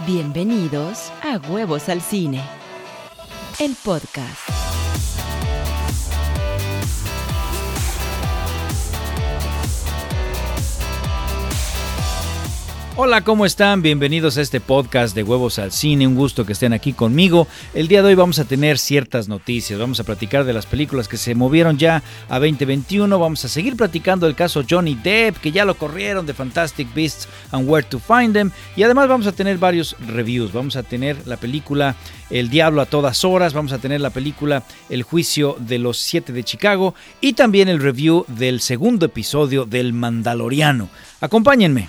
Bienvenidos a Huevos al Cine, el podcast. Hola, ¿cómo están? Bienvenidos a este podcast de Huevos al Cine. Un gusto que estén aquí conmigo. El día de hoy vamos a tener ciertas noticias. Vamos a platicar de las películas que se movieron ya a 2021. Vamos a seguir platicando del caso Johnny Depp, que ya lo corrieron de Fantastic Beasts and Where to Find Them. Y además vamos a tener varios reviews. Vamos a tener la película El Diablo a todas horas. Vamos a tener la película El Juicio de los Siete de Chicago. Y también el review del segundo episodio del Mandaloriano. Acompáñenme.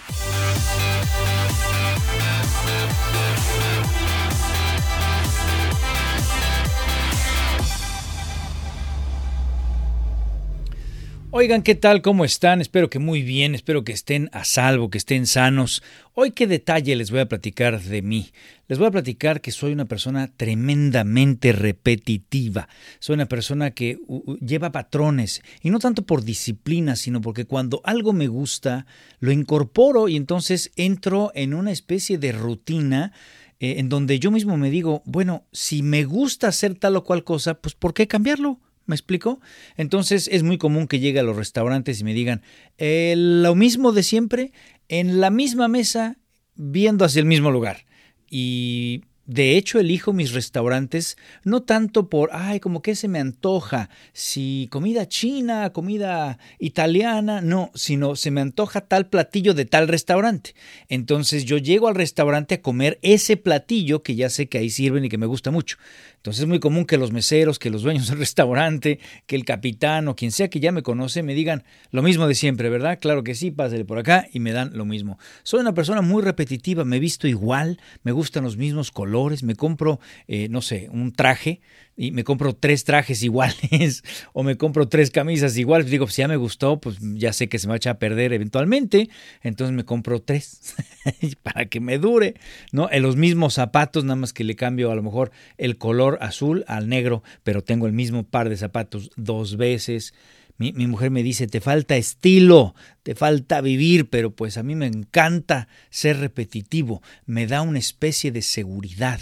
Oigan, ¿qué tal? ¿Cómo están? Espero que muy bien, espero que estén a salvo, que estén sanos. Hoy qué detalle les voy a platicar de mí. Les voy a platicar que soy una persona tremendamente repetitiva. Soy una persona que lleva patrones y no tanto por disciplina, sino porque cuando algo me gusta, lo incorporo y entonces entro en una especie de rutina eh, en donde yo mismo me digo, bueno, si me gusta hacer tal o cual cosa, pues ¿por qué cambiarlo? ¿Me explico? Entonces es muy común que llegue a los restaurantes y me digan, eh, lo mismo de siempre, en la misma mesa, viendo hacia el mismo lugar. Y de hecho, elijo mis restaurantes no tanto por, ay, como que se me antoja, si comida china, comida italiana, no, sino se me antoja tal platillo de tal restaurante. Entonces yo llego al restaurante a comer ese platillo que ya sé que ahí sirven y que me gusta mucho. Entonces es muy común que los meseros, que los dueños del restaurante, que el capitán o quien sea que ya me conoce me digan lo mismo de siempre, ¿verdad? Claro que sí, pásale por acá y me dan lo mismo. Soy una persona muy repetitiva, me he visto igual, me gustan los mismos colores, me compro, eh, no sé, un traje y me compro tres trajes iguales o me compro tres camisas iguales, digo, si ya me gustó, pues ya sé que se me va a echar a perder eventualmente, entonces me compro tres para que me dure, ¿no? En los mismos zapatos, nada más que le cambio a lo mejor el color azul al negro, pero tengo el mismo par de zapatos dos veces. Mi, mi, mujer me dice, te falta estilo, te falta vivir, pero pues a mí me encanta ser repetitivo, me da una especie de seguridad.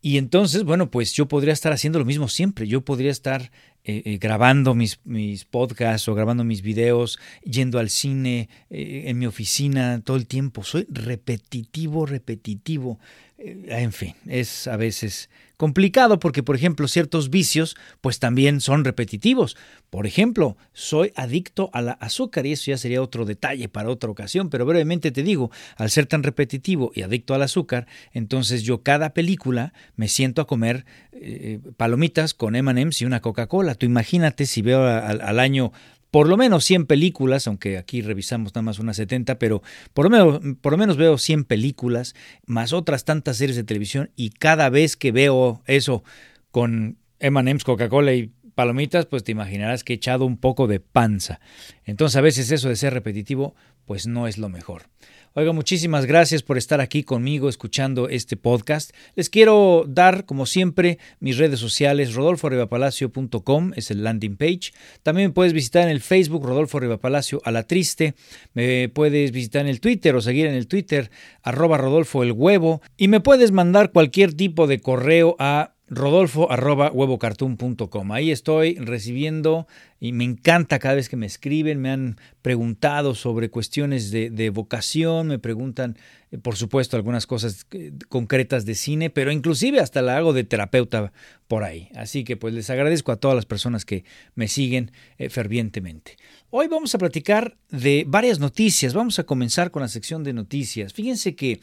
Y entonces, bueno, pues yo podría estar haciendo lo mismo siempre. Yo podría estar eh, eh, grabando mis, mis, podcasts o grabando mis videos, yendo al cine, eh, en mi oficina todo el tiempo. Soy repetitivo, repetitivo. En fin, es a veces complicado porque, por ejemplo, ciertos vicios pues también son repetitivos. Por ejemplo, soy adicto a la azúcar y eso ya sería otro detalle para otra ocasión, pero brevemente te digo, al ser tan repetitivo y adicto al azúcar, entonces yo cada película me siento a comer eh, palomitas con M&M's y una Coca-Cola. Tú imagínate si veo al año por lo menos 100 películas, aunque aquí revisamos nada más unas 70, pero por lo, menos, por lo menos veo 100 películas, más otras tantas series de televisión, y cada vez que veo eso con M&M's, Coca-Cola y palomitas, pues te imaginarás que he echado un poco de panza. Entonces a veces eso de ser repetitivo, pues no es lo mejor. Oiga, muchísimas gracias por estar aquí conmigo escuchando este podcast. Les quiero dar, como siempre, mis redes sociales, rodolforribapalacio.com es el landing page. También me puedes visitar en el Facebook, Rodolfo Rivapalacio a la triste. Me puedes visitar en el Twitter o seguir en el Twitter, arroba Rodolfo el huevo. Y me puedes mandar cualquier tipo de correo a rodolfo arroba huevocartoon.com. Ahí estoy recibiendo y me encanta cada vez que me escriben, me han preguntado sobre cuestiones de, vocación, me preguntan, eh, por supuesto, algunas cosas eh, concretas de cine, pero inclusive hasta la hago de terapeuta por ahí. Así que pues les agradezco a todas las personas que me siguen eh, fervientemente. Hoy vamos a platicar de varias noticias. Vamos a comenzar con la sección de noticias. Fíjense que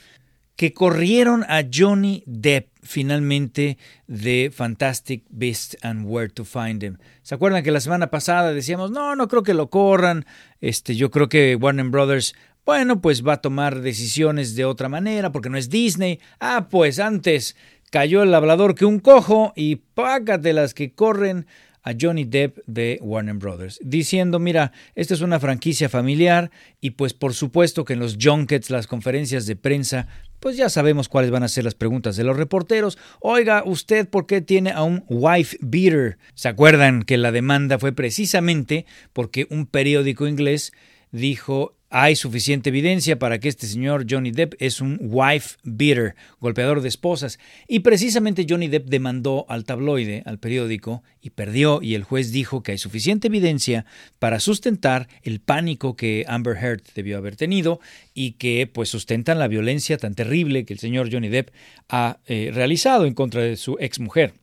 que corrieron a Johnny Depp finalmente de Fantastic Beasts and Where to Find Them. ¿Se acuerdan que la semana pasada decíamos, no, no creo que lo corran? Este, yo creo que Warner Brothers, bueno, pues va a tomar decisiones de otra manera porque no es Disney. Ah, pues antes cayó el hablador que un cojo y págate las que corren a Johnny Depp de Warner Brothers, diciendo, mira, esta es una franquicia familiar y pues por supuesto que en los junkets, las conferencias de prensa, pues ya sabemos cuáles van a ser las preguntas de los reporteros. Oiga, ¿usted por qué tiene a un wife beater? ¿Se acuerdan que la demanda fue precisamente porque un periódico inglés dijo hay suficiente evidencia para que este señor Johnny Depp es un wife beater, golpeador de esposas. Y precisamente Johnny Depp demandó al tabloide, al periódico, y perdió, y el juez dijo que hay suficiente evidencia para sustentar el pánico que Amber Heard debió haber tenido y que pues sustentan la violencia tan terrible que el señor Johnny Depp ha eh, realizado en contra de su exmujer.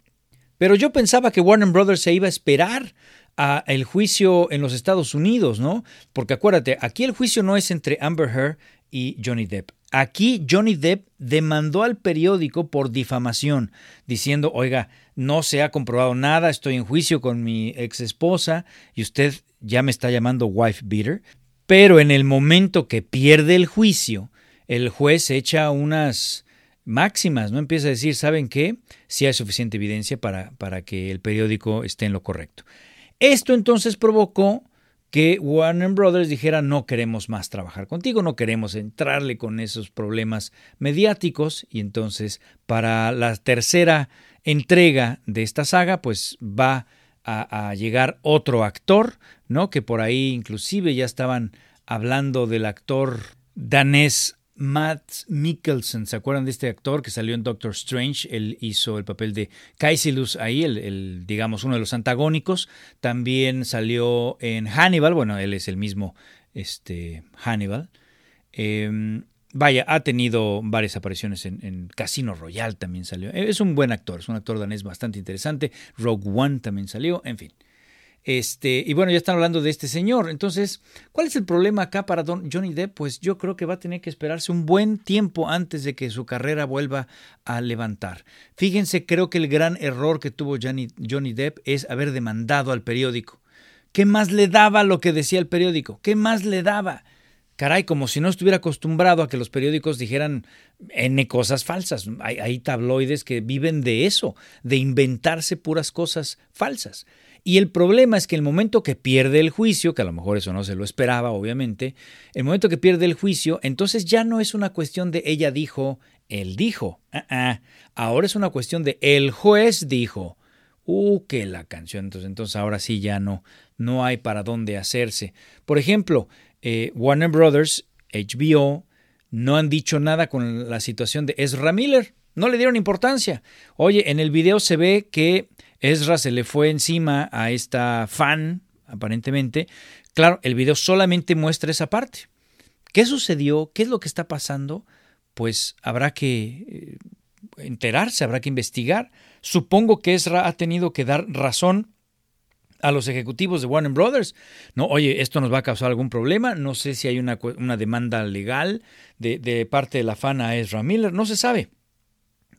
Pero yo pensaba que Warner Brothers se iba a esperar a el juicio en los Estados Unidos, ¿no? Porque acuérdate, aquí el juicio no es entre Amber Heard y Johnny Depp. Aquí Johnny Depp demandó al periódico por difamación, diciendo, oiga, no se ha comprobado nada, estoy en juicio con mi ex esposa y usted ya me está llamando wife beater. Pero en el momento que pierde el juicio, el juez echa unas máximas, ¿no? Empieza a decir, ¿saben qué? Si hay suficiente evidencia para, para que el periódico esté en lo correcto. Esto entonces provocó que Warner Brothers dijera no queremos más trabajar contigo, no queremos entrarle con esos problemas mediáticos y entonces para la tercera entrega de esta saga pues va a, a llegar otro actor, ¿no? Que por ahí inclusive ya estaban hablando del actor danés Matt Mikkelsen, ¿se acuerdan de este actor que salió en Doctor Strange? Él hizo el papel de Kaisilus ahí, el, digamos uno de los antagónicos. También salió en Hannibal, bueno, él es el mismo este, Hannibal. Em, vaya, ha tenido varias apariciones en, en, Casino Royale también salió. Es un buen actor, es un actor danés bastante interesante. Rogue One también salió, en fin. Este, y bueno, ya están hablando de este señor. Entonces, ¿cuál es el problema acá para Don Johnny Depp? Pues yo creo que va a tener que esperarse un buen tiempo antes de que su carrera vuelva a levantar. Fíjense, creo que el gran error que tuvo Johnny, Johnny Depp es haber demandado al periódico. ¿Qué más le daba lo que decía el periódico? ¿Qué más le daba? Caray, como si no estuviera acostumbrado a que los periódicos dijeran N cosas falsas. Hay, hay tabloides que viven de eso, de inventarse puras cosas falsas. Y el problema es que el momento que pierde el juicio, que a lo mejor eso no se lo esperaba, obviamente, el momento que pierde el juicio, entonces ya no es una cuestión de ella dijo, él dijo. Ah, ah. Ahora es una cuestión de el juez dijo. Uh, que la canción. Entonces, entonces ahora sí ya no, no hay para dónde hacerse. Por ejemplo, eh, Warner Brothers, HBO, no han dicho nada con la situación de Ezra Miller. No le dieron importancia. Oye, en el video se ve que Ezra se le fue encima a esta fan, aparentemente. Claro, el video solamente muestra esa parte. ¿Qué sucedió? ¿Qué es lo que está pasando? Pues habrá que eh, enterarse, habrá que investigar. Supongo que Ezra ha tenido que dar razón a los ejecutivos de Warner Brothers. No, oye, esto nos va a causar algún problema. No sé si hay una, una demanda legal de, de parte de la fan a Ezra Miller. No se sabe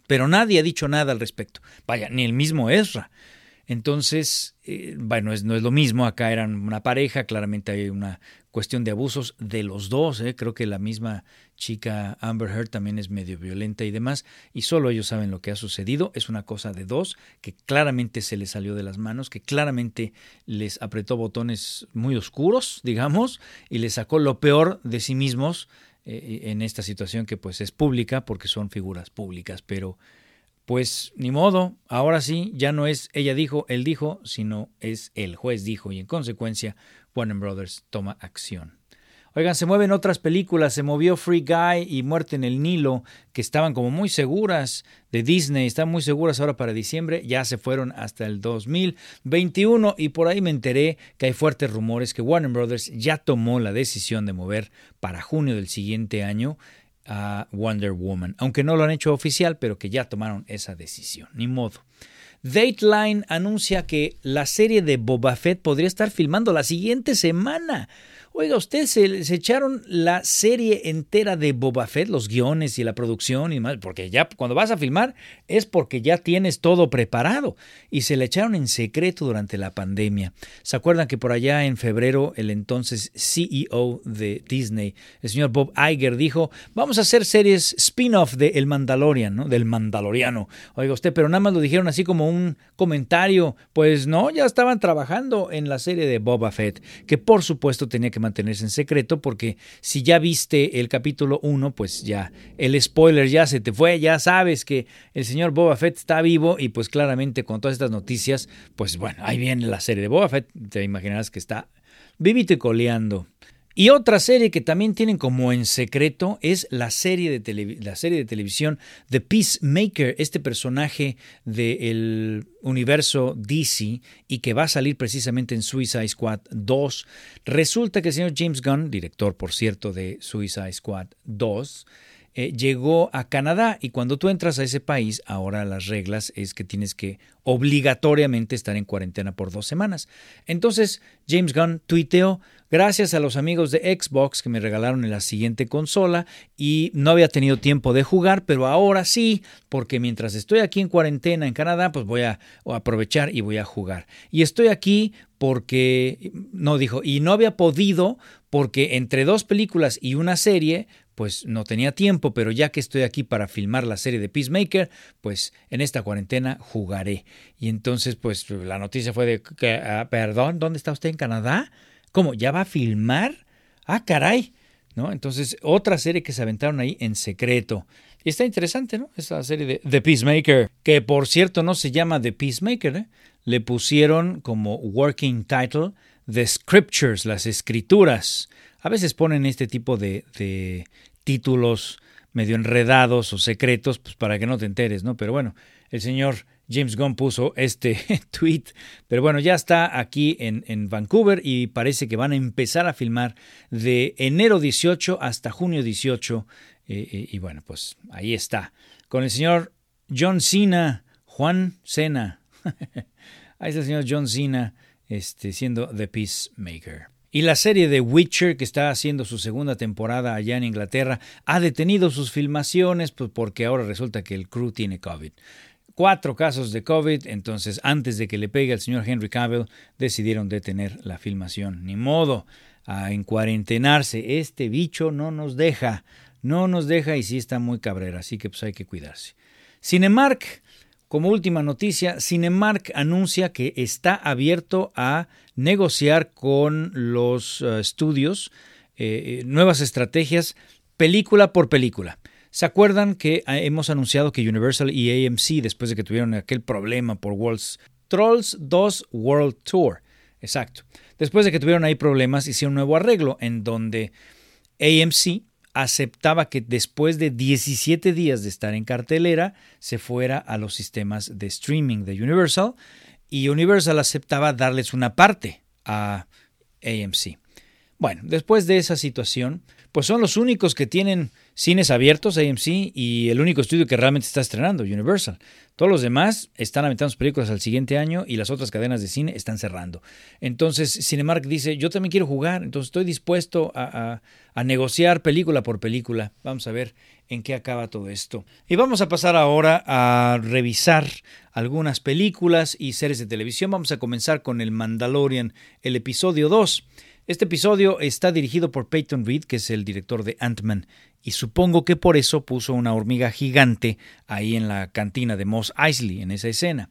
pero nadie ha dicho nada al respecto. Vaya, ni el mismo Ezra. Entonces, eh, bueno, es, no es lo mismo, acá eran una pareja, claramente hay una cuestión de abusos de los dos, ¿eh? creo que la misma chica Amber Heard también es medio violenta y demás, y solo ellos saben lo que ha sucedido, es una cosa de dos, que claramente se les salió de las manos, que claramente les apretó botones muy oscuros, digamos, y les sacó lo peor de sí mismos eh, en esta situación que pues es pública porque son figuras públicas, pero pues ni modo, ahora sí, ya no es ella dijo, él dijo, sino es el juez dijo y en consecuencia Warner Brothers toma acción. Oigan, se mueven otras películas, se movió Free Guy y Muerte en el Nilo, que estaban como muy seguras de Disney, están muy seguras ahora para diciembre, ya se fueron hasta el 2021 y por ahí me enteré que hay fuertes rumores que Warner Brothers ya tomó la decisión de mover para junio del siguiente año a Wonder Woman, aunque no lo han hecho oficial, pero que ya tomaron esa decisión, ni modo. Dateline anuncia que la serie de Boba Fett podría estar filmando la siguiente semana. Oiga, ustedes se, echaron la serie entera de Boba Fett, los guiones y la producción y demás, porque ya cuando vas a filmar es porque ya tienes todo preparado y se le echaron en secreto durante la pandemia. ¿Se acuerdan que por allá en febrero el entonces CEO de Disney, el señor Bob Iger, dijo, vamos a hacer series spin-off de El Mandalorian, ¿no? Del Mandaloriano. Oiga usted, pero nada más lo dijeron así como un comentario, pues no, ya estaban trabajando en la serie de Boba Fett, que por supuesto tenía que mantenerse en secreto porque si ya viste el capítulo 1, pues ya el spoiler ya se te fue, ya sabes que el señor Boba Fett está vivo y pues claramente con todas estas noticias, pues bueno, ahí viene la serie de Boba Fett, te imaginarás que está vivito y coleando. Y otra serie que también tienen como en secreto es la serie de, la serie de televisión The Peacemaker, este personaje del universo DC y que va a salir precisamente en Suicide Squad 2. Resulta que el señor James Gunn, director por cierto de Suicide Squad 2, eh, llegó a Canadá y cuando tú entras a ese país, ahora las reglas es que tienes que obligatoriamente estar en cuarentena por dos semanas. Entonces James Gunn tuiteó, gracias a los amigos de Xbox que me regalaron la siguiente consola y no había tenido tiempo de jugar, pero ahora sí, porque mientras estoy aquí en cuarentena en Canadá, pues voy a aprovechar y voy a jugar. Y estoy aquí porque, no dijo, y no había podido porque entre dos películas y una serie, pues no tenía tiempo, pero ya que estoy aquí para filmar la serie de Peacemaker, pues en esta cuarentena jugaré. Y entonces, pues la noticia fue de que, ah, perdón, ¿dónde está usted en Canadá? ¿Cómo? ¿Ya va a filmar? Ah, caray. ¿No? Entonces, otra serie que se aventaron ahí en secreto. Y está interesante, ¿no? Esa serie de The Peacemaker, que por cierto no se llama The Peacemaker, ¿eh? le pusieron como working title The Scriptures, las escrituras. A veces ponen este tipo de, títulos medio enredados o secretos, pues para que no te enteres, ¿no? Pero bueno, el señor James Gunn puso este tweet, pero bueno, ya está aquí en, Vancouver y parece que van a empezar a filmar de enero 18 hasta junio 18. Eh, eh, y bueno, pues ahí está, con el señor John Cena, Juan Cena. ahí está el señor John Cena este, siendo The Peacemaker. Y la serie de Witcher, que está haciendo su segunda temporada allá en Inglaterra, ha detenido sus filmaciones pues, porque ahora resulta que el crew tiene COVID. Cuatro casos de COVID, entonces antes de que le pegue al señor Henry Cavill, decidieron detener la filmación. Ni modo, a encuarentenarse. Este bicho no nos deja, no nos deja y sí está muy cabrera, así que pues hay que cuidarse. Cinemark como última noticia, Cinemark anuncia que está abierto a negociar con los eh, estudios eh, eh, nuevas estrategias película por película. ¿Se acuerdan que hemos anunciado que Universal y AMC, después de que tuvieron aquel problema por World's Trolls 2 World Tour, exacto, después de que tuvieron ahí problemas, hicieron un nuevo arreglo en donde AMC aceptaba que después de 17 días de estar en cartelera se fuera a los sistemas de streaming de Universal y Universal aceptaba darles una parte a AMC. Bueno, después de esa situación, pues son los únicos que tienen cines abiertos, AMC, y el único estudio que realmente está estrenando, Universal. Todos los demás están aventando sus películas al siguiente año y las otras cadenas de cine están cerrando. Entonces, Cinemark dice, yo también quiero jugar, entonces estoy dispuesto a, negociar película por película. Vamos a ver en qué acaba todo esto. Y vamos a pasar ahora a revisar algunas películas y series de televisión. Vamos a comenzar con el Mandalorian, el episodio 2. Este episodio está dirigido por Peyton Reed, que es el director de Ant-Man, y supongo que por eso puso una hormiga gigante ahí en la cantina de Moss Eisley, en esa escena.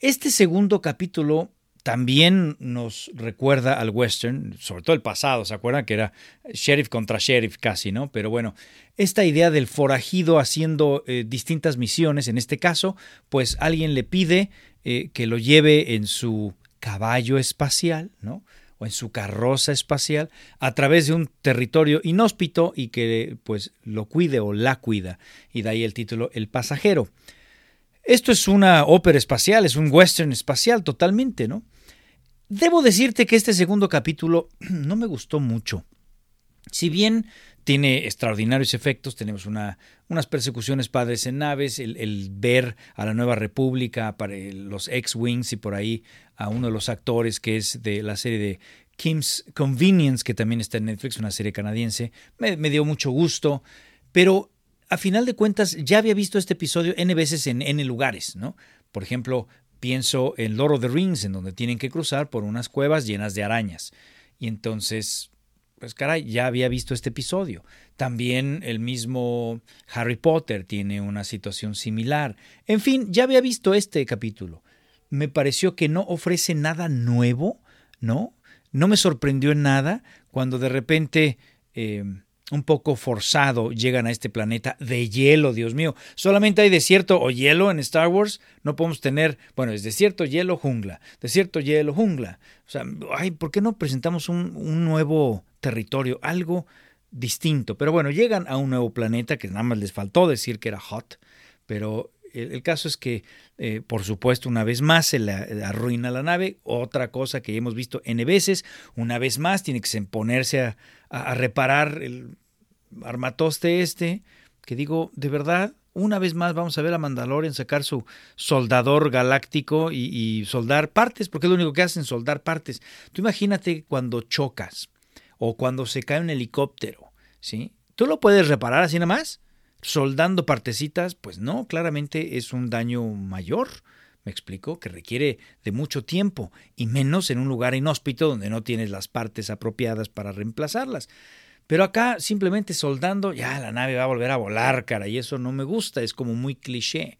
Este segundo capítulo también nos recuerda al western, sobre todo el pasado, ¿se acuerdan? Que era sheriff contra sheriff casi, ¿no? Pero bueno, esta idea del forajido haciendo eh, distintas misiones, en este caso, pues alguien le pide eh, que lo lleve en su caballo espacial, ¿no? En su carroza espacial a través de un territorio inhóspito y que pues lo cuide o la cuida y de ahí el título El pasajero. Esto es una ópera espacial, es un western espacial totalmente, ¿no? Debo decirte que este segundo capítulo no me gustó mucho. Si bien tiene extraordinarios efectos, tenemos una, unas persecuciones padres en naves, el, ver a la nueva república, para los X-Wings y por ahí a uno de los actores que es de la serie de Kim's Convenience, que también está en Netflix, una serie canadiense, me, dio mucho gusto, pero a final de cuentas ya había visto este episodio N veces en N lugares, ¿no? Por ejemplo, pienso en Lord of the Rings, en donde tienen que cruzar por unas cuevas llenas de arañas. Y entonces pues caray, ya había visto este episodio. También el mismo Harry Potter tiene una situación similar. En fin, ya había visto este capítulo. Me pareció que no ofrece nada nuevo, ¿no? No me sorprendió en nada cuando de repente... Eh, un poco forzado llegan a este planeta de hielo, Dios mío. Solamente hay desierto o hielo en Star Wars. No podemos tener, bueno, es desierto, hielo, jungla. Desierto, hielo, jungla. O sea, ay, ¿por qué no presentamos un nuevo territorio, algo distinto. Pero bueno, llegan a un nuevo planeta que nada más les faltó decir que era hot, pero el, caso es que, eh, por supuesto, una vez más se la, arruina la nave. Otra cosa que hemos visto N veces, una vez más tiene que ponerse a, reparar el armatoste este, que digo, de verdad, una vez más vamos a ver a Mandalorian sacar su soldador galáctico y, y, soldar partes, porque es lo único que hacen, soldar partes. Tú imagínate cuando chocas o cuando se cae un helicóptero, ¿sí? ¿Tú lo puedes reparar así nada más? soldando partecitas, pues no, claramente es un daño mayor, me explico, que requiere de mucho tiempo y menos en un lugar inhóspito donde no tienes las partes apropiadas para reemplazarlas. Pero acá simplemente soldando, ya la nave va a volver a volar, cara, y eso no me gusta, es como muy cliché.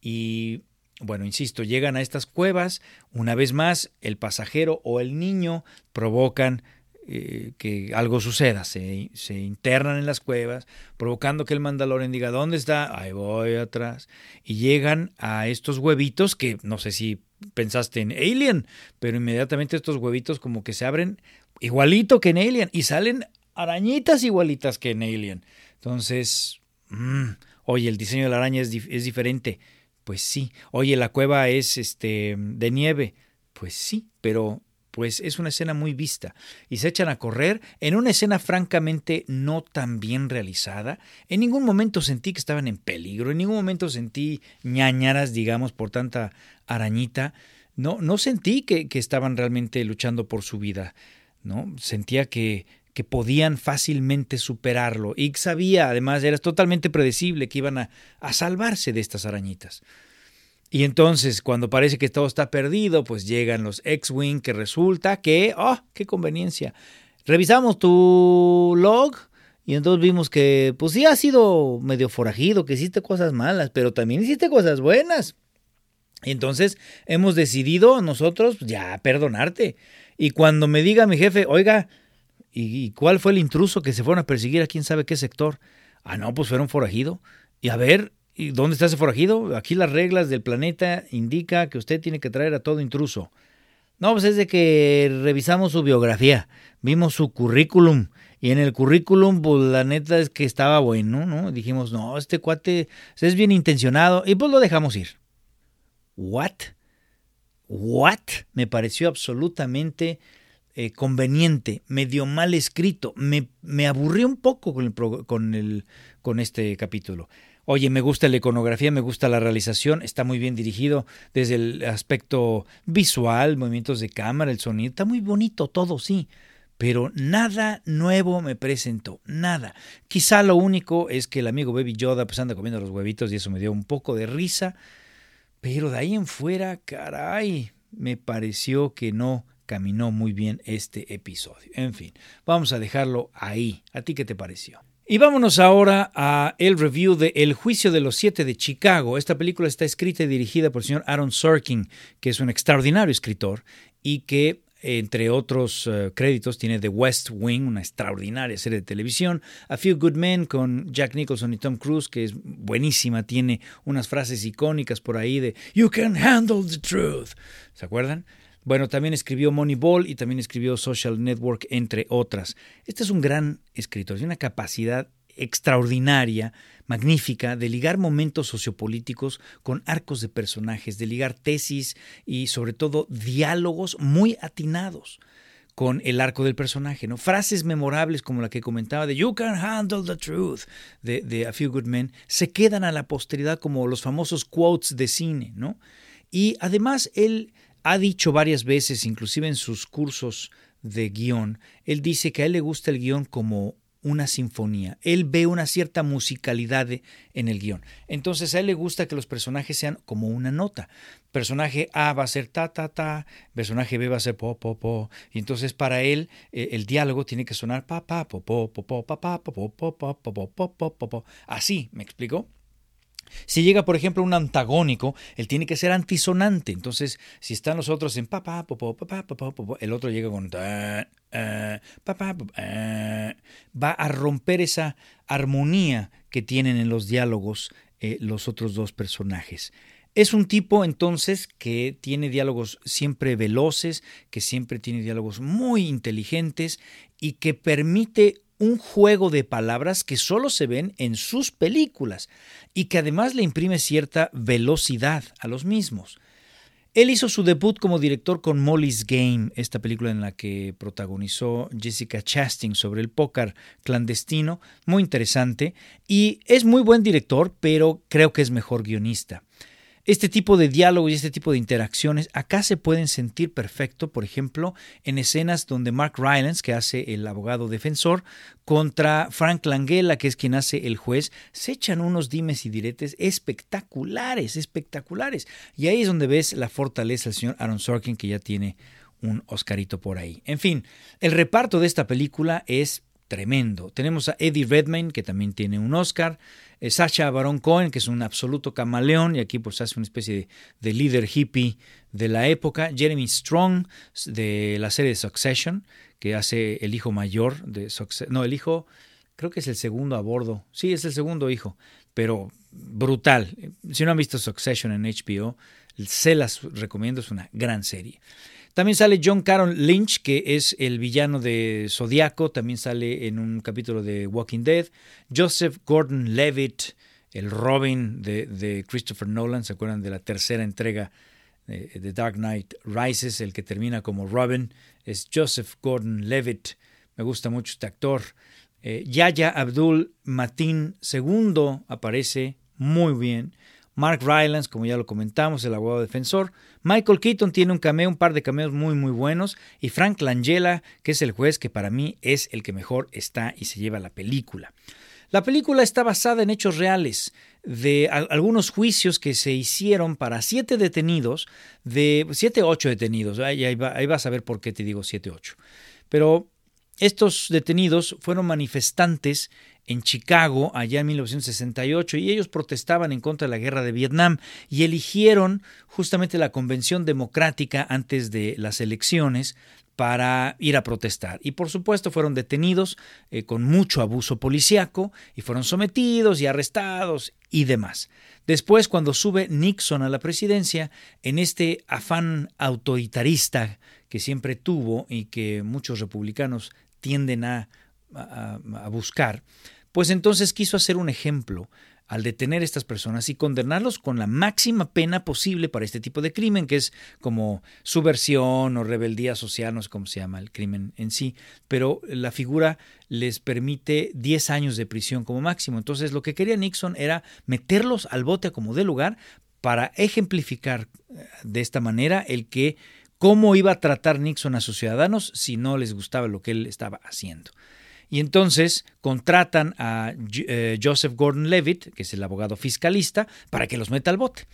Y bueno, insisto, llegan a estas cuevas, una vez más, el pasajero o el niño provocan eh, que algo suceda, se, internan en las cuevas, provocando que el Mandalorian diga, ¿dónde está? Ahí voy atrás. Y llegan a estos huevitos que no sé si pensaste en Alien, pero inmediatamente estos huevitos como que se abren igualito que en Alien y salen arañitas igualitas que en Alien. Entonces, mmm, oye, el diseño de la araña es, es diferente. Pues sí. Oye, la cueva es este de nieve. Pues sí, pero pues es una escena muy vista y se echan a correr en una escena francamente no tan bien realizada. En ningún momento sentí que estaban en peligro, en ningún momento sentí ñañaras, digamos, por tanta arañita. No, no sentí que, que estaban realmente luchando por su vida. ¿no? Sentía que, que podían fácilmente superarlo y sabía, además, era totalmente predecible que iban a, a salvarse de estas arañitas. Y entonces, cuando parece que todo está perdido, pues llegan los X-Wing, que resulta que, ¡oh, qué conveniencia! Revisamos tu log y entonces vimos que, pues sí, has sido medio forajido, que hiciste cosas malas, pero también hiciste cosas buenas. Y entonces hemos decidido nosotros ya perdonarte. Y cuando me diga mi jefe, oiga, ¿y, cuál fue el intruso que se fueron a perseguir a quién sabe qué sector? Ah, no, pues fueron forajido. Y a ver, ¿Y dónde está ese forajido? Aquí las reglas del planeta indica que usted tiene que traer a todo intruso. No, pues es de que revisamos su biografía, vimos su currículum y en el currículum, pues la neta es que estaba bueno, ¿no? Dijimos, no, este cuate es bien intencionado y pues lo dejamos ir. ¿What? ¿What? Me pareció absolutamente eh, conveniente, medio mal escrito. Me, me aburrió un poco con, el, con, el, con este capítulo. Oye, me gusta la iconografía, me gusta la realización, está muy bien dirigido desde el aspecto visual, movimientos de cámara, el sonido, está muy bonito todo, sí, pero nada nuevo me presentó, nada. Quizá lo único es que el amigo Baby Yoda pues anda comiendo los huevitos y eso me dio un poco de risa, pero de ahí en fuera, caray, me pareció que no caminó muy bien este episodio. En fin, vamos a dejarlo ahí. ¿A ti qué te pareció? Y vámonos ahora a el review de El juicio de los siete de Chicago. Esta película está escrita y dirigida por el señor Aaron Sorkin, que es un extraordinario escritor y que entre otros eh, créditos tiene The West Wing, una extraordinaria serie de televisión, A Few Good Men con Jack Nicholson y Tom Cruise, que es buenísima, tiene unas frases icónicas por ahí de You can handle the truth. ¿Se acuerdan? Bueno, también escribió Moneyball y también escribió Social Network, entre otras. Este es un gran escritor, tiene una capacidad extraordinaria, magnífica, de ligar momentos sociopolíticos con arcos de personajes, de ligar tesis y sobre todo diálogos muy atinados con el arco del personaje, ¿no? Frases memorables como la que comentaba de You can handle the truth de, de A Few Good Men se quedan a la posteridad como los famosos quotes de cine, ¿no? Y además él ha dicho varias veces, inclusive en sus cursos de guion, él dice que a él le gusta el guion como una sinfonía. Él ve una cierta musicalidad en el guion. Entonces a él le gusta que los personajes sean como una nota. Personaje A va a ser ta ta ta, personaje B va a ser po po po. Y entonces para él el diálogo tiene que sonar pa pa po po po po pa pa po po po po po po po po. Así, ¿me explico? Si llega, por ejemplo, un antagónico, él tiene que ser antisonante. Entonces, si están los otros en papá, el otro llega con va a romper esa armonía que tienen en los diálogos los otros dos personajes. Es un tipo entonces que tiene diálogos siempre veloces, que siempre tiene diálogos muy inteligentes y que permite un juego de palabras que solo se ven en sus películas y que además le imprime cierta velocidad a los mismos. Él hizo su debut como director con Molly's Game, esta película en la que protagonizó Jessica Chastain sobre el póker clandestino, muy interesante, y es muy buen director, pero creo que es mejor guionista. Este tipo de diálogo y este tipo de interacciones acá se pueden sentir perfecto, por ejemplo, en escenas donde Mark Rylance, que hace el abogado defensor, contra Frank Langella, que es quien hace el juez, se echan unos dimes y diretes espectaculares, espectaculares. Y ahí es donde ves la fortaleza del señor Aaron Sorkin, que ya tiene un Oscarito por ahí. En fin, el reparto de esta película es tremendo. Tenemos a Eddie Redmayne, que también tiene un Oscar, eh, Sacha Baron Cohen, que es un absoluto camaleón, y aquí pues hace una especie de, líder hippie de la época, Jeremy Strong, de la serie Succession, que hace el hijo mayor de Succession, no, el hijo, creo que es el segundo a bordo, sí, es el segundo hijo, pero brutal. Si no han visto Succession en HBO, se las recomiendo, es una gran serie. También sale John Caron Lynch, que es el villano de Zodiaco, también sale en un capítulo de Walking Dead. Joseph Gordon Levitt, el Robin de, Christopher Nolan, ¿se acuerdan de la tercera entrega de, Dark Knight Rises? El que termina como Robin es Joseph Gordon Levitt. Me gusta mucho este actor. Eh, Yaya Abdul Matin II aparece muy bien. Mark Rylance, como ya lo comentamos, el abogado defensor. Michael Keaton tiene un cameo, un par de cameos muy muy buenos. Y Frank Langella, que es el juez que para mí es el que mejor está y se lleva la película. La película está basada en hechos reales de algunos juicios que se hicieron para siete detenidos, de siete ocho detenidos. Ahí, ahí, ahí vas a ver por qué te digo siete ocho. Pero estos detenidos fueron manifestantes en Chicago allá en 1968 y ellos protestaban en contra de la guerra de Vietnam y eligieron justamente la convención democrática antes de las elecciones para ir a protestar. Y por supuesto fueron detenidos eh, con mucho abuso policiaco y fueron sometidos y arrestados y demás. Después, cuando sube Nixon a la presidencia, en este afán autoritarista que siempre tuvo y que muchos republicanos tienden a, buscar, pues entonces quiso hacer un ejemplo al detener a estas personas y condenarlos con la máxima pena posible para este tipo de crimen, que es como subversión o rebeldía social, no sé cómo se llama el crimen en sí, pero la figura les permite 10 años de prisión como máximo. Entonces lo que quería Nixon era meterlos al bote como de lugar para ejemplificar eh, de esta manera el que cómo iba a tratar Nixon a sus ciudadanos si no les gustaba lo que él estaba haciendo. Y entonces contratan a eh, Joseph Gordon Levitt, que es el abogado fiscalista, para que los meta al bote.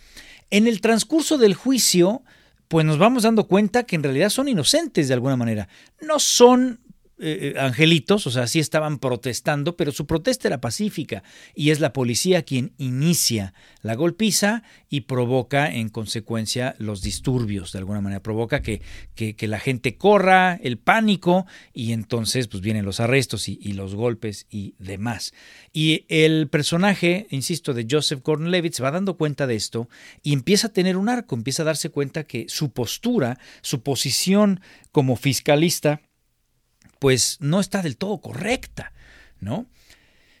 En el transcurso del juicio, pues nos vamos dando cuenta que en realidad son inocentes de alguna manera. No son eh, eh, angelitos, o sea, sí estaban protestando, pero su protesta era pacífica y es la policía quien inicia la golpiza y provoca en consecuencia los disturbios, de alguna manera, provoca que, que, la gente corra, el pánico y entonces pues vienen los arrestos y, los golpes y demás. Y el personaje, insisto, de Joseph Gordon-Levitt se va dando cuenta de esto y empieza a tener un arco, empieza a darse cuenta que su postura, su posición como fiscalista, pues no está del todo correcta, ¿no?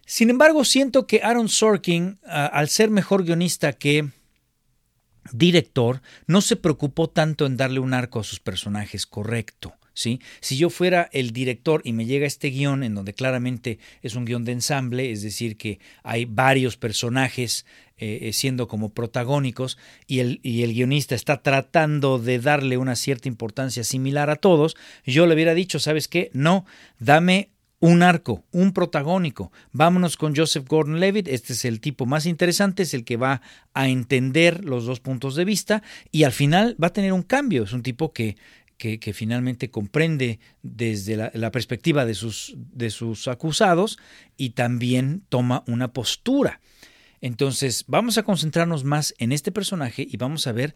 Sin embargo, siento que Aaron Sorkin, al ser mejor guionista que director, no se preocupó tanto en darle un arco a sus personajes correcto. ¿Sí? Si yo fuera el director y me llega este guion en donde claramente es un guion de ensamble, es decir, que hay varios personajes eh, eh, siendo como protagónicos y el, y el guionista está tratando de darle una cierta importancia similar a todos, yo le hubiera dicho, ¿sabes qué? No, dame un arco, un protagónico. Vámonos con Joseph Gordon-Levitt. Este es el tipo más interesante, es el que va a entender los dos puntos de vista y al final va a tener un cambio. Es un tipo que que, finalmente comprende desde la, la, perspectiva de sus, de sus acusados y también toma una postura. Entonces, vamos a concentrarnos más en este personaje y vamos a ver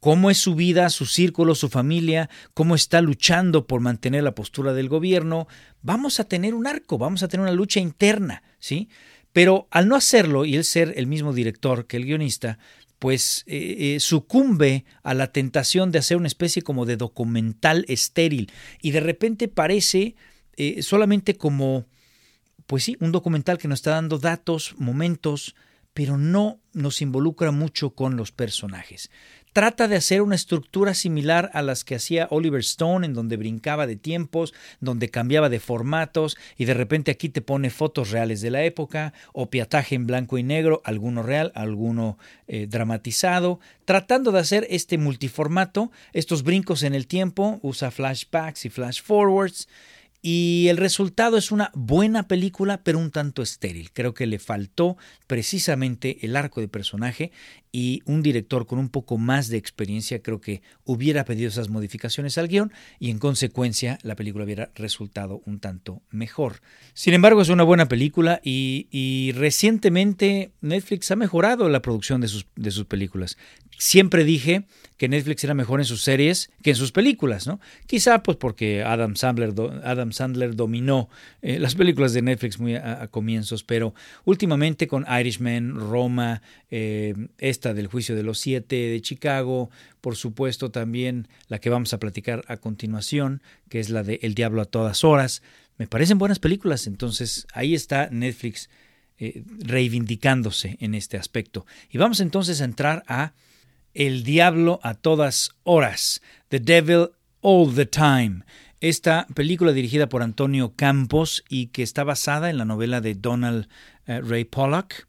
cómo es su vida, su círculo, su familia, cómo está luchando por mantener la postura del gobierno. Vamos a tener un arco, vamos a tener una lucha interna, ¿sí? Pero al no hacerlo y él ser el mismo director que el guionista, pues eh, eh, sucumbe a la tentación de hacer una especie como de documental estéril y de repente parece eh, solamente como, pues sí, un documental que nos está dando datos, momentos, pero no nos involucra mucho con los personajes. Trata de hacer una estructura similar a las que hacía Oliver Stone, en donde brincaba de tiempos, donde cambiaba de formatos y de repente aquí te pone fotos reales de la época o piataje en blanco y negro, alguno real, alguno eh, dramatizado, tratando de hacer este multiformato, estos brincos en el tiempo, usa flashbacks y flash forwards. Y el resultado es una buena película, pero un tanto estéril. Creo que le faltó precisamente el arco de personaje y un director con un poco más de experiencia creo que hubiera pedido esas modificaciones al guion y en consecuencia la película hubiera resultado un tanto mejor. Sin embargo, es una buena película y, recientemente Netflix ha mejorado la producción de sus, de sus películas. Siempre dije que Netflix era mejor en sus series que en sus películas, ¿no? Quizá pues porque Adam Sandler, Adam Sandler dominó eh, las películas de Netflix muy a, comienzos, pero últimamente con Irishman, Roma, eh, del juicio de los siete de Chicago, por supuesto también la que vamos a platicar a continuación, que es la de El Diablo a todas horas. Me parecen buenas películas, entonces ahí está Netflix eh, reivindicándose en este aspecto. Y vamos entonces a entrar a El Diablo a todas horas, The Devil All the Time. Esta película dirigida por Antonio Campos y que está basada en la novela de Donald eh, Ray Pollock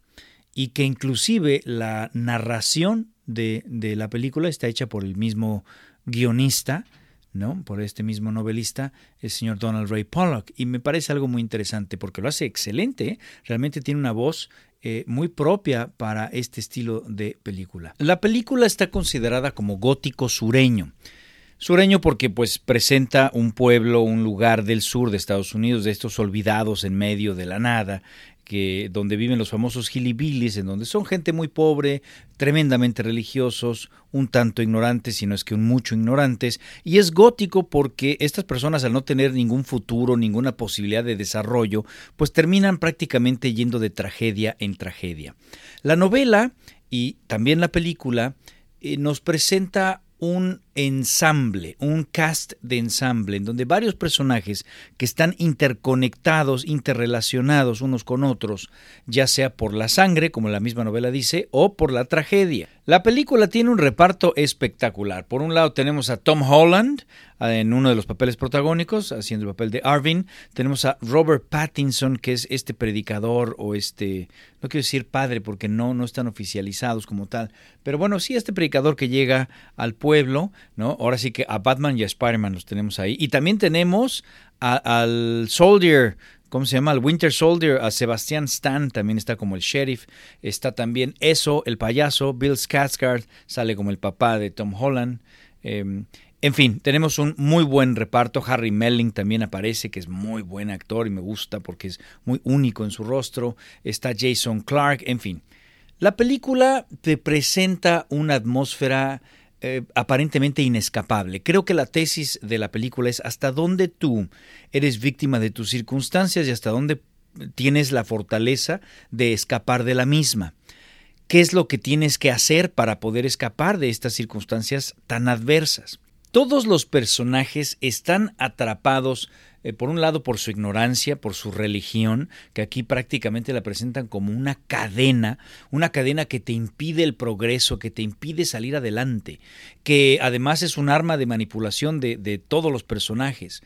y que inclusive la narración de, la película está hecha por el mismo guionista, ¿no? por este mismo novelista, el señor Donald Ray Pollock. Y me parece algo muy interesante porque lo hace excelente, ¿eh? realmente tiene una voz eh, muy propia para este estilo de película. La película está considerada como gótico sureño. Sureño porque pues presenta un pueblo, un lugar del sur de Estados Unidos, de estos olvidados en medio de la nada, donde viven los famosos gilibilis, en donde son gente muy pobre, tremendamente religiosos, un tanto ignorantes, si no es que un mucho ignorantes, y es gótico porque estas personas al no tener ningún futuro, ninguna posibilidad de desarrollo, pues terminan prácticamente yendo de tragedia en tragedia. La novela y también la película eh, nos presenta un ensamble, un cast de ensamble, en donde varios personajes que están interconectados, interrelacionados unos con otros, ya sea por la sangre, como la misma novela dice, o por la tragedia. La película tiene un reparto espectacular. Por un lado tenemos a Tom Holland ah, en uno de los papeles protagónicos, haciendo el papel de Arvin. Tenemos a Robert Pattinson, que es este predicador o este, no quiero decir padre porque no, no están oficializados como tal, pero bueno, sí este predicador que llega al pueblo, ¿no? Ahora sí que a Batman y a Spider-Man los tenemos ahí. Y también tenemos al Soldier, ¿cómo se llama? El Winter Soldier, a Sebastian Stan, también está como el sheriff, está también eso, el payaso, Bill Skarsgård, sale como el papá de Tom Holland. Em, en fin, tenemos un muy buen reparto. Harry Melling también aparece, que es muy buen actor y me gusta porque es muy único en su rostro. Está Jason Clark, en fin. La película te presenta una atmósfera eh, aparentemente inescapable. Creo que la tesis de la película es hasta dónde tú eres víctima de tus circunstancias y hasta dónde tienes la fortaleza de escapar de la misma. ¿Qué es lo que tienes que hacer para poder escapar de estas circunstancias tan adversas? Todos los personajes están atrapados eh, por un lado por su ignorancia, por su religión, que aquí prácticamente la presentan como una cadena, una cadena que te impide el progreso, que te impide salir adelante, que además es un arma de manipulación de, de todos los personajes.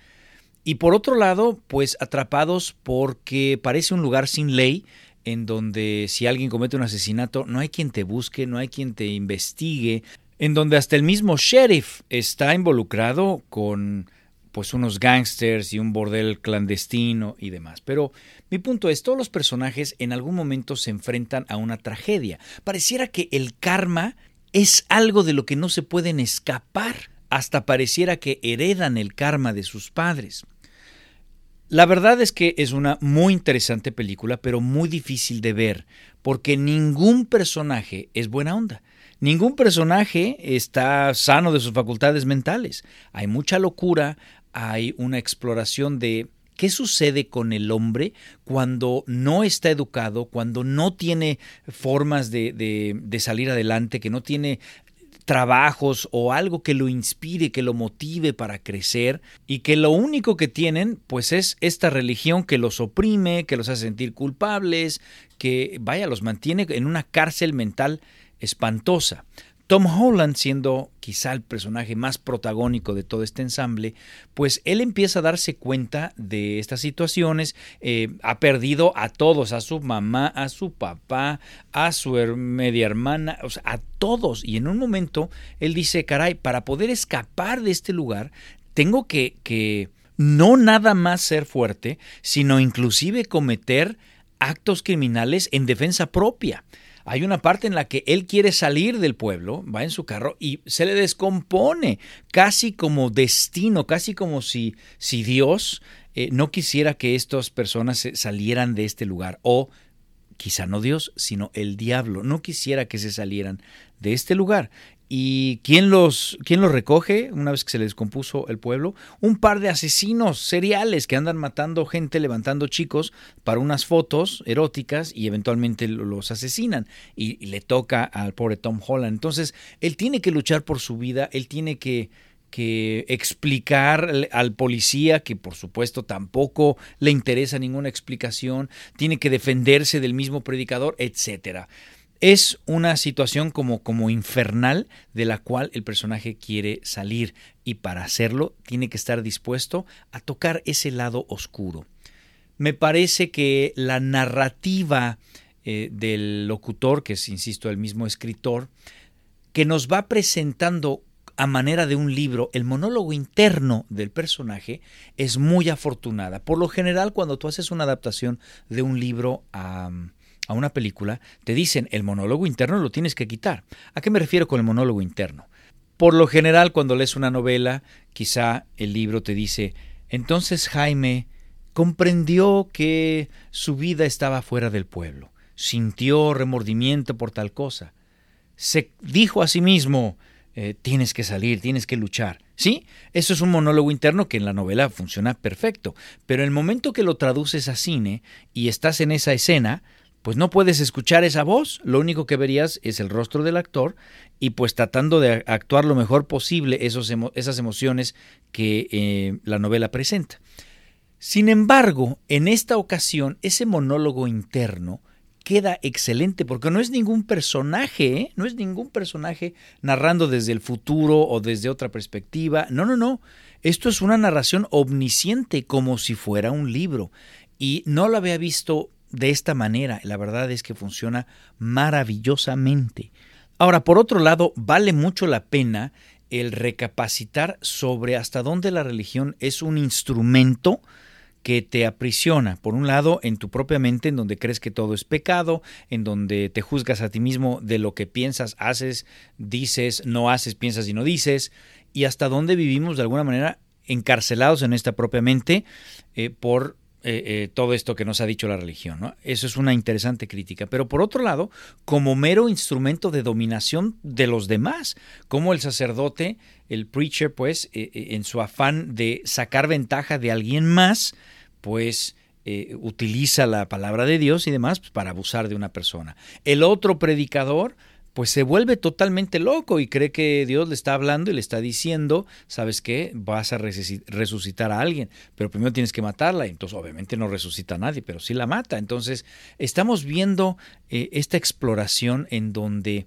Y por otro lado, pues atrapados porque parece un lugar sin ley, en donde si alguien comete un asesinato no hay quien te busque, no hay quien te investigue, en donde hasta el mismo sheriff está involucrado con pues unos gangsters y un bordel clandestino y demás. Pero mi punto es, todos los personajes en algún momento se enfrentan a una tragedia. Pareciera que el karma es algo de lo que no se pueden escapar. Hasta pareciera que heredan el karma de sus padres. La verdad es que es una muy interesante película, pero muy difícil de ver, porque ningún personaje es buena onda. Ningún personaje está sano de sus facultades mentales. Hay mucha locura, hay una exploración de ¿Qué sucede con el hombre cuando no está educado, cuando no tiene formas de, de, salir adelante, que no tiene trabajos o algo que lo inspire, que lo motive para crecer y que lo único que tienen pues es esta religión que los oprime, que los hace sentir culpables, que vaya, los mantiene en una cárcel mental espantosa. Tom Holland, siendo quizá el personaje más protagónico de todo este ensamble, pues él empieza a darse cuenta de estas situaciones, eh, ha perdido a todos, a su mamá, a su papá, a su media hermana, a todos, y en un momento él dice, caray, para poder escapar de este lugar, tengo que, que no nada más ser fuerte, sino inclusive cometer actos criminales en defensa propia hay una parte en la que él quiere salir del pueblo, va en su carro y se le descompone, casi como destino, casi como si, si Dios eh, no quisiera que estas personas salieran de este lugar o quizá no Dios, sino el diablo, no quisiera que se salieran de este lugar. ¿Y quién los, quién los recoge una vez que se les descompuso el pueblo? Un par de asesinos seriales que andan matando gente, levantando chicos para unas fotos eróticas y eventualmente los asesinan. Y, y le toca al pobre Tom Holland. Entonces, él tiene que luchar por su vida, él tiene que, que explicar al policía, que por supuesto tampoco le interesa ninguna explicación, tiene que defenderse del mismo predicador, etcétera. Es una situación como, como infernal de la cual el personaje quiere salir y para hacerlo tiene que estar dispuesto a tocar ese lado oscuro. Me parece que la narrativa eh, del locutor, que es, insisto, el mismo escritor, que nos va presentando a manera de un libro el monólogo interno del personaje es muy afortunada. Por lo general, cuando tú haces una adaptación de un libro a, a una película, te dicen el monólogo interno lo tienes que quitar. ¿A qué me refiero con el monólogo interno? Por lo general, cuando lees una novela, quizá el libro te dice, entonces Jaime comprendió que su vida estaba fuera del pueblo, sintió remordimiento por tal cosa, se dijo a sí mismo, eh, tienes que salir, tienes que luchar. ¿Sí? Eso es un monólogo interno que en la novela funciona perfecto, pero el momento que lo traduces a cine y estás en esa escena, pues no puedes escuchar esa voz, lo único que verías es el rostro del actor y pues tratando de actuar lo mejor posible esos esas emociones que eh, la novela presenta. Sin embargo, en esta ocasión, ese monólogo interno queda excelente porque no es ningún personaje, ¿eh? no es ningún personaje narrando desde el futuro o desde otra perspectiva. No, no, no. Esto es una narración omnisciente como si fuera un libro. Y no lo había visto de esta manera. La verdad es que funciona maravillosamente. Ahora, por otro lado, vale mucho la pena el recapacitar sobre hasta dónde la religión es un instrumento que te aprisiona, por un lado, en tu propia mente, en donde crees que todo es pecado, en donde te juzgas a ti mismo de lo que piensas, haces, dices, no haces, piensas y no dices, y hasta dónde vivimos de alguna manera encarcelados en esta propia mente eh, por eh, eh, todo esto que nos ha dicho la religión. ¿no? Eso es una interesante crítica. Pero por otro lado, como mero instrumento de dominación de los demás, como el sacerdote, el preacher, pues, eh, en su afán de sacar ventaja de alguien más, pues utiliza la palabra de Dios y demás pues, para abusar de una persona. El otro predicador, pues se vuelve totalmente loco y cree que Dios le está hablando y le está diciendo, ¿sabes qué? Vas a resucitar a alguien, pero primero tienes que matarla. Entonces, obviamente no resucita a nadie, pero sí la mata. Entonces, estamos viendo eh, esta exploración en donde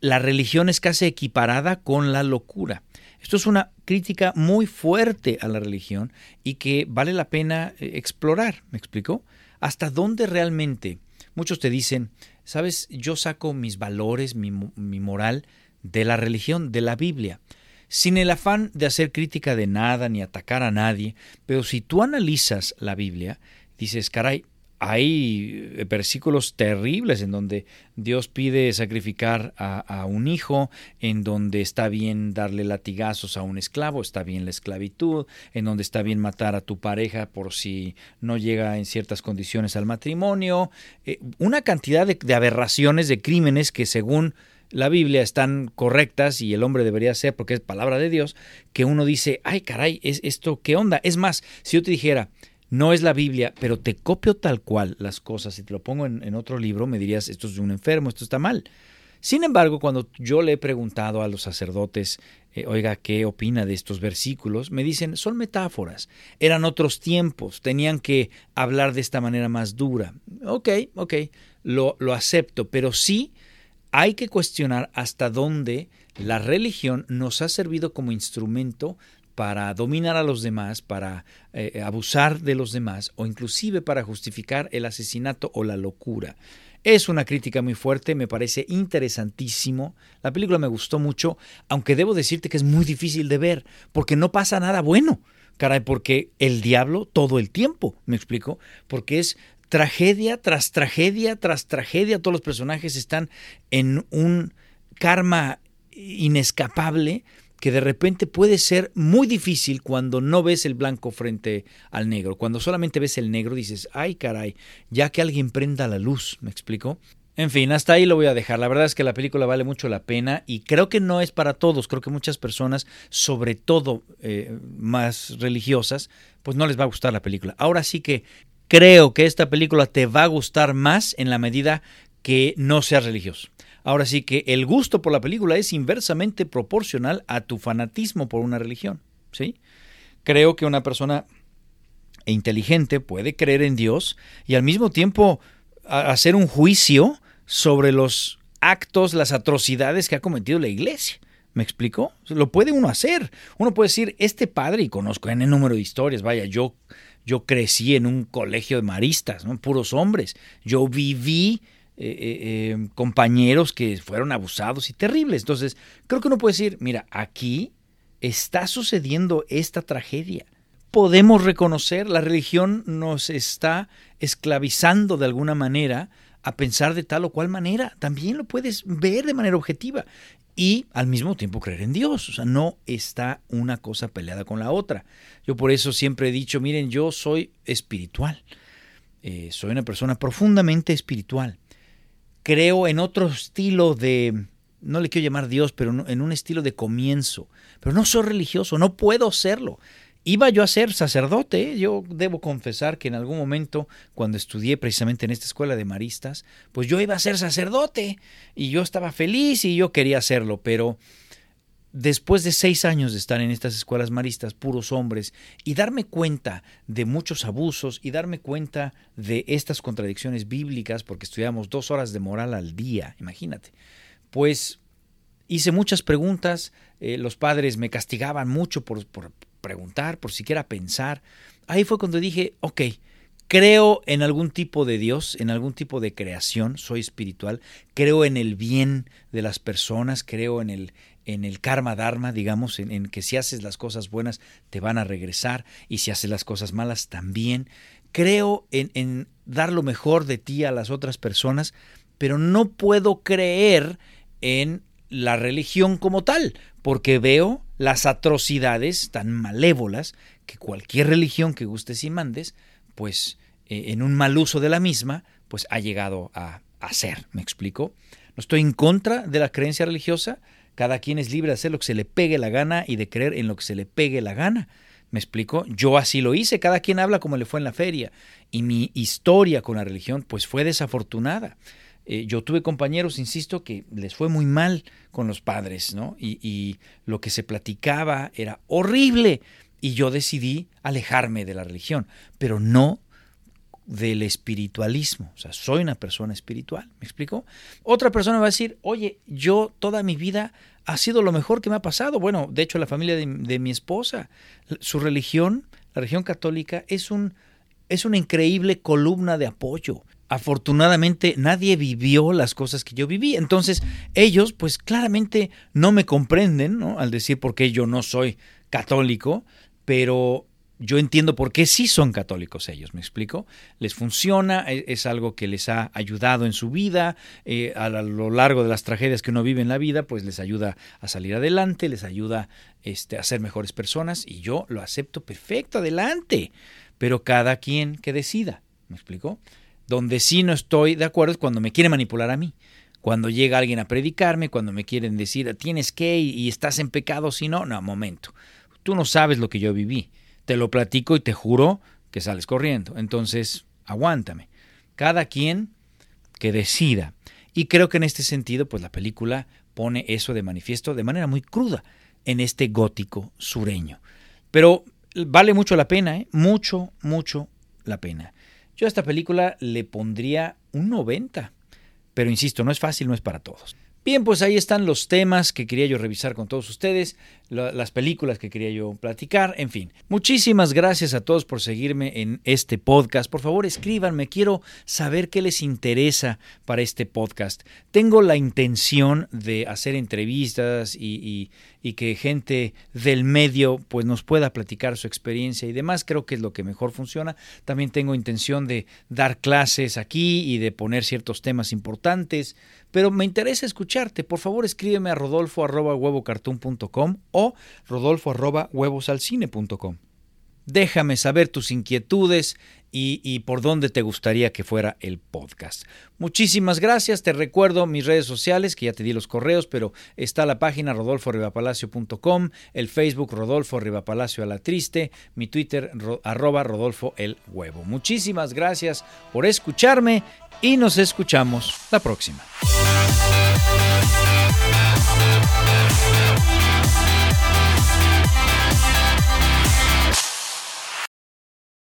la religión es casi equiparada con la locura. Esto es una crítica muy fuerte a la religión y que vale la pena eh, explorar, ¿me explico? ¿Hasta dónde realmente? Muchos te dicen, Sabes, yo saco mis valores, mi, moral de la religión, de la Biblia, sin el afán de hacer crítica de nada ni atacar a nadie, pero si tú analizas la Biblia, dices, caray, hay eh, versículos terribles en donde Dios pide sacrificar a, un hijo, en donde está bien darle latigazos a un esclavo, está bien la esclavitud, en donde está bien matar a tu pareja por si no llega en ciertas condiciones al matrimonio, eh, una cantidad de, aberraciones, de crímenes que según la Biblia están correctas y el hombre debería ser porque es palabra de Dios, que uno dice, ay caray, ¿es esto qué onda? Es más, si yo te dijera, no es la Biblia, pero te copio tal cual las cosas y te lo pongo en, otro libro, me dirías, esto es de un enfermo, esto está mal. Sin embargo, cuando yo le he preguntado a los sacerdotes, eh, oiga, ¿qué opina de estos versículos? Me dicen, son metáforas, eran otros tiempos, tenían que hablar de esta manera más dura. Ok, ok, lo, lo acepto, pero sí hay que cuestionar hasta dónde la religión nos ha servido como instrumento para dominar a los demás, para eh, abusar de los demás o inclusive para justificar el asesinato o la locura. Es una crítica muy fuerte, me parece interesantísimo. La película me gustó mucho, aunque debo decirte que es muy difícil de ver, porque no pasa nada bueno. Caray, porque el diablo todo el tiempo, me explico, porque es tragedia tras tragedia tras tragedia, todos los personajes están en un karma inescapable que de repente puede ser muy difícil cuando no ves el blanco frente al negro. Cuando solamente ves el negro dices, ay caray, ya que alguien prenda la luz, ¿me explico? En fin, hasta ahí lo voy a dejar. La verdad es que la película vale mucho la pena y creo que no es para todos. Creo que muchas personas, sobre todo eh, más religiosas, pues no les va a gustar la película. Ahora sí que creo que esta película te va a gustar más en la medida que no seas religioso. Ahora sí que el gusto por la película es inversamente proporcional a tu fanatismo por una religión. ¿sí? Creo que una persona inteligente puede creer en Dios y al mismo tiempo hacer un juicio sobre los actos, las atrocidades que ha cometido la iglesia. ¿Me explico? Lo puede uno hacer. Uno puede decir, este padre, y conozco en el número de historias, vaya, yo, yo crecí en un colegio de maristas, puros hombres. Yo viví eh, eh, eh, compañeros que fueron abusados y terribles. Entonces, creo que uno puede decir, mira, aquí está sucediendo esta tragedia. Podemos reconocer, la religión nos está esclavizando de alguna manera a pensar de tal o cual manera. También lo puedes ver de manera objetiva y al mismo tiempo creer en Dios. O sea, no está una cosa peleada con la otra. Yo por eso siempre he dicho, miren, yo soy espiritual. soy una persona profundamente espiritual creo en otro estilo de, no le quiero llamar Dios, pero en un estilo de comienzo. Pero no soy religioso, no puedo serlo. Iba yo a ser sacerdote, ¿eh? yo debo confesar que en algún momento, cuando estudié precisamente en esta escuela de maristas, pues yo iba a ser sacerdote y yo estaba feliz y yo quería hacerlo, pero después de seis años de estar en estas escuelas maristas, puros hombres, y darme cuenta de muchos abusos y darme cuenta de estas contradicciones bíblicas, porque estudiamos dos horas de moral al día, imagínate, pues hice muchas preguntas, eh, los padres me castigaban mucho por, por preguntar, por siquiera pensar. Ahí fue cuando dije, ok, creo en algún tipo de Dios, en algún tipo de creación, soy espiritual, creo en el bien de las personas, creo en el, en el karma dharma, digamos, en, que si haces las cosas buenas te van a regresar y si haces las cosas malas también. Creo en, dar lo mejor de ti a las otras personas, pero no puedo creer en la religión como tal, porque veo las atrocidades tan malévolas que cualquier religión que gustes y mandes, pues eh, en un mal uso de la misma, pues ha llegado a hacer, ¿me explico? No estoy en contra de la creencia religiosa, cada quien es libre de hacer lo que se le pegue la gana y de creer en lo que se le pegue la gana. ¿Me explico? Yo así lo hice, cada quien habla como le fue en la feria. Y mi historia con la religión pues fue desafortunada. Eh, yo tuve compañeros, insisto, que les fue muy mal con los padres, ¿no? Y, y lo que se platicaba era horrible. Y yo decidí alejarme de la religión, pero no del espiritualismo. O sea, soy una persona espiritual. ¿Me explico? Otra persona va a decir, oye, yo toda mi vida ha sido lo mejor que me ha pasado. Bueno, de hecho, la familia de, mi esposa, su religión, la religión católica, es, un, es una increíble columna de apoyo. Afortunadamente nadie vivió las cosas que yo viví. Entonces ellos pues claramente no me comprenden ¿no? al decir por qué yo no soy católico, pero yo entiendo por qué sí son católicos ellos, ¿me explico? Les funciona, e, es algo que les ha ayudado en su vida, eh, a lo largo de las tragedias que uno vive en la vida, pues les ayuda a salir adelante, les ayuda este, a ser mejores personas y yo lo acepto perfecto, adelante, pero cada quien que decida, ¿me explico? Donde sí no estoy de acuerdo es cuando me quiere manipular a mí cuando llega alguien a predicarme, cuando me quieren decir tienes que y estás en pecado si no, no, momento. Tú no sabes lo que yo viví. Te lo platico y te juro que sales corriendo. Entonces, aguántame. Cada quien que decida. Y creo que en este sentido, pues la película pone eso de manifiesto de manera muy cruda en este gótico sureño. Pero vale mucho la pena, ¿eh? mucho, mucho la pena. Yo a esta película le pondría un 90, pero insisto, no es fácil, no es para todos. Bien, pues ahí están los temas que quería yo revisar con todos ustedes, las películas que quería yo platicar, en fin. Muchísimas gracias a todos por seguirme en este podcast. Por favor, escríbanme, quiero saber qué les interesa para este podcast. Tengo la intención de hacer entrevistas y, y que gente del medio pues nos pueda platicar su experiencia y demás. Creo que es lo que mejor funciona. También tengo intención de dar clases aquí y de poner ciertos temas importantes pero me interesa escucharte. Por favor, escríbeme a rodolfo arroba o rodolfo arroba huevosalcine.com. Déjame saber tus inquietudes y, por dónde te gustaría que fuera el podcast. Muchísimas gracias. Te recuerdo mis redes sociales, que ya te di los correos, pero está la página rodolforribapalacio.com, el Facebook Rodolfo Ribapalacio a la Triste, mi Twitter arroba Rodolfo el Huevo. Muchísimas gracias por escucharme y nos escuchamos la próxima.